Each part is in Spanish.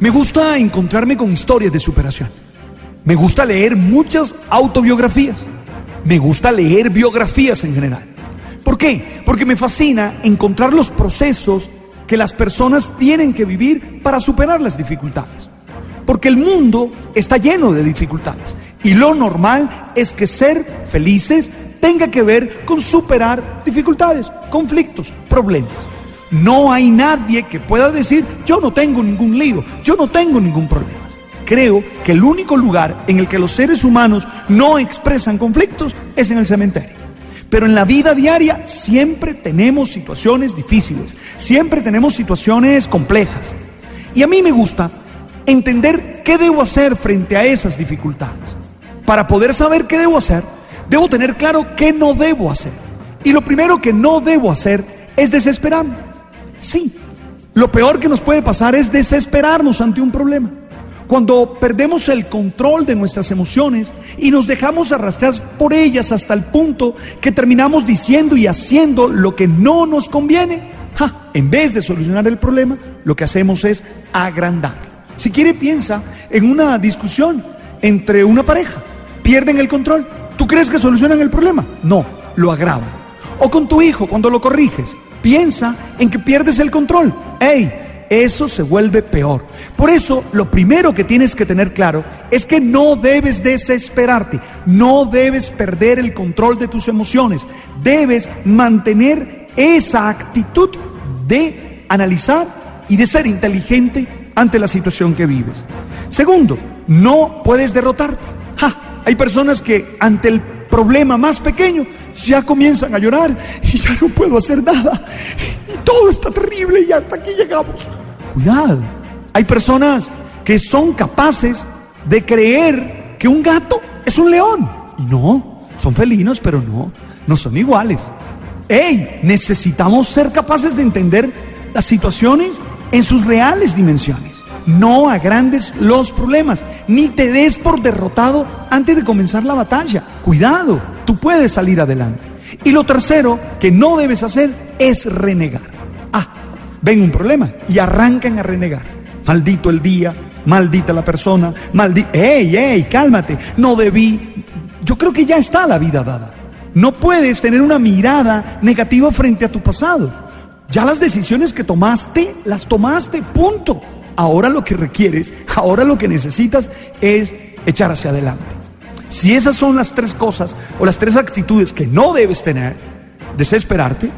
Me gusta encontrarme con historias de superación. Me gusta leer muchas autobiografías. Me gusta leer biografías en general. ¿Por qué? Porque me fascina encontrar los procesos que las personas tienen que vivir para superar las dificultades. Porque el mundo está lleno de dificultades. Y lo normal es que ser felices tenga que ver con superar dificultades, conflictos, problemas. No hay nadie que pueda decir, yo no tengo ningún lío, yo no tengo ningún problema. Creo que el único lugar en el que los seres humanos no expresan conflictos es en el cementerio. Pero en la vida diaria siempre tenemos situaciones difíciles, siempre tenemos situaciones complejas. Y a mí me gusta entender qué debo hacer frente a esas dificultades. Para poder saber qué debo hacer, debo tener claro qué no debo hacer. Y lo primero que no debo hacer es desesperarme. Sí, lo peor que nos puede pasar es desesperarnos ante un problema. Cuando perdemos el control de nuestras emociones y nos dejamos arrastrar por ellas hasta el punto que terminamos diciendo y haciendo lo que no nos conviene, en vez de solucionar el problema, lo que hacemos es agrandarlo. Si quiere, piensa en una discusión entre una pareja. Pierden el control. ¿Tú crees que solucionan el problema? No, lo agravan. O con tu hijo, cuando lo corriges, piensa en que pierdes el control. ¡Ey! Eso se vuelve peor. Por eso, lo primero que tienes que tener claro es que no debes desesperarte, no debes perder el control de tus emociones, debes mantener esa actitud de analizar y de ser inteligente ante la situación que vives. Segundo, no puedes derrotarte. hay personas que ante el problema más pequeño ya comienzan a llorar y ya no puedo hacer nada. Y todo está terrible y hasta aquí llegamos. Cuidado. Hay personas que son capaces de creer que un gato es un león. Y no, son felinos, pero no, no son iguales. ¡Ey! Necesitamos ser capaces de entender las situaciones en sus reales dimensiones. No agrandes los problemas, ni te des por derrotado antes de comenzar la batalla. Cuidado, tú puedes salir adelante. Y lo tercero que no debes hacer es renegar. Ah, ven un problema y arrancan a renegar. Maldito el día, maldita la persona, maldito... ¡Ey, ey, cálmate! No debí... Yo creo que ya está la vida dada. No puedes tener una mirada negativa frente a tu pasado. Ya las decisiones que tomaste, las tomaste, punto. Ahora lo que requieres, ahora lo que necesitas es echar hacia adelante. Si esas son las tres cosas o las tres actitudes que no debes tener, desesperarte,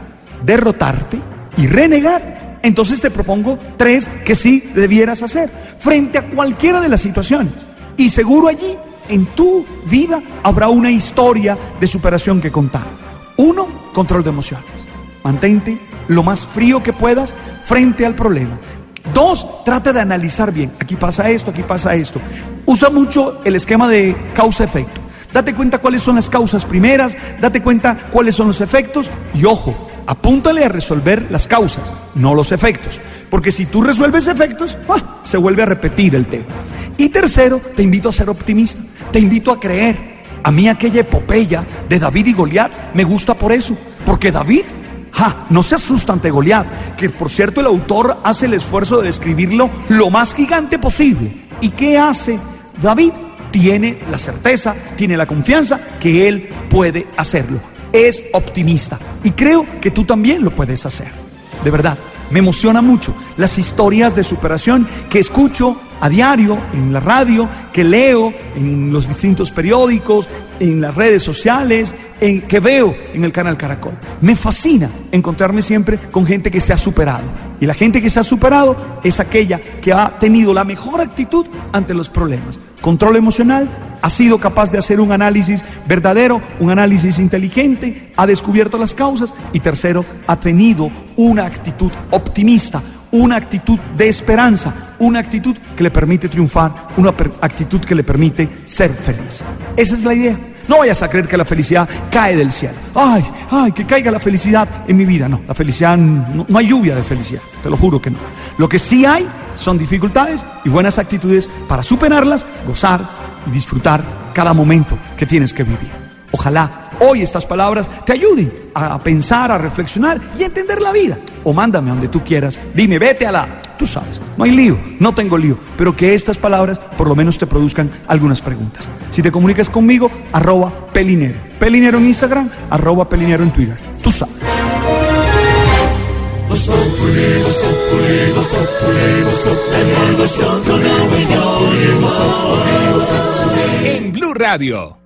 derrotarte y renegar, entonces te propongo tres que sí debieras hacer frente a cualquiera de las situaciones. Y seguro allí, en tu vida, habrá una historia de superación que contar. Uno, control de emociones. Mantente lo más frío que puedas frente al problema. Dos, trata de analizar bien. Aquí pasa esto, aquí pasa esto. Usa mucho el esquema de causa-efecto. Date cuenta cuáles son las causas primeras, date cuenta cuáles son los efectos y ojo, apúntale a resolver las causas, no los efectos. Porque si tú resuelves efectos, ¡ah! se vuelve a repetir el tema. Y tercero, te invito a ser optimista, te invito a creer. A mí aquella epopeya de David y Goliat me gusta por eso, porque David no se asusta ante Goliat, que por cierto el autor hace el esfuerzo de describirlo lo más gigante posible. ¿Y qué hace David? Tiene la certeza, tiene la confianza que él puede hacerlo. Es optimista y creo que tú también lo puedes hacer. De verdad, me emociona mucho las historias de superación que escucho a diario en la radio, que leo en los distintos periódicos, en las redes sociales, en, que veo en el canal Caracol. Me fascina encontrarme siempre con gente que se ha superado. Y la gente que se ha superado es aquella que ha tenido la mejor actitud ante los problemas. Control emocional, ha sido capaz de hacer un análisis verdadero, un análisis inteligente, ha descubierto las causas y tercero, ha tenido una actitud optimista, una actitud de esperanza, una actitud que le permite triunfar, una actitud que le permite ser feliz. Esa es la idea. No vayas a creer que la felicidad cae del cielo. Ay, ay, que caiga la felicidad en mi vida. No, la felicidad, no, no hay lluvia de felicidad, te lo juro que no. Lo que sí hay son dificultades y buenas actitudes para superarlas, gozar y disfrutar cada momento que tienes que vivir. Ojalá hoy estas palabras te ayuden a pensar, a reflexionar y a entender la vida. O mándame a donde tú quieras. Dime, vete a la... Tú sabes, no hay lío, no tengo lío, pero que estas palabras por lo menos te produzcan algunas preguntas. Si te comunicas conmigo, arroba pelinero. Pelinero en Instagram, arroba pelinero en Twitter. Tú sabes. En Blue Radio.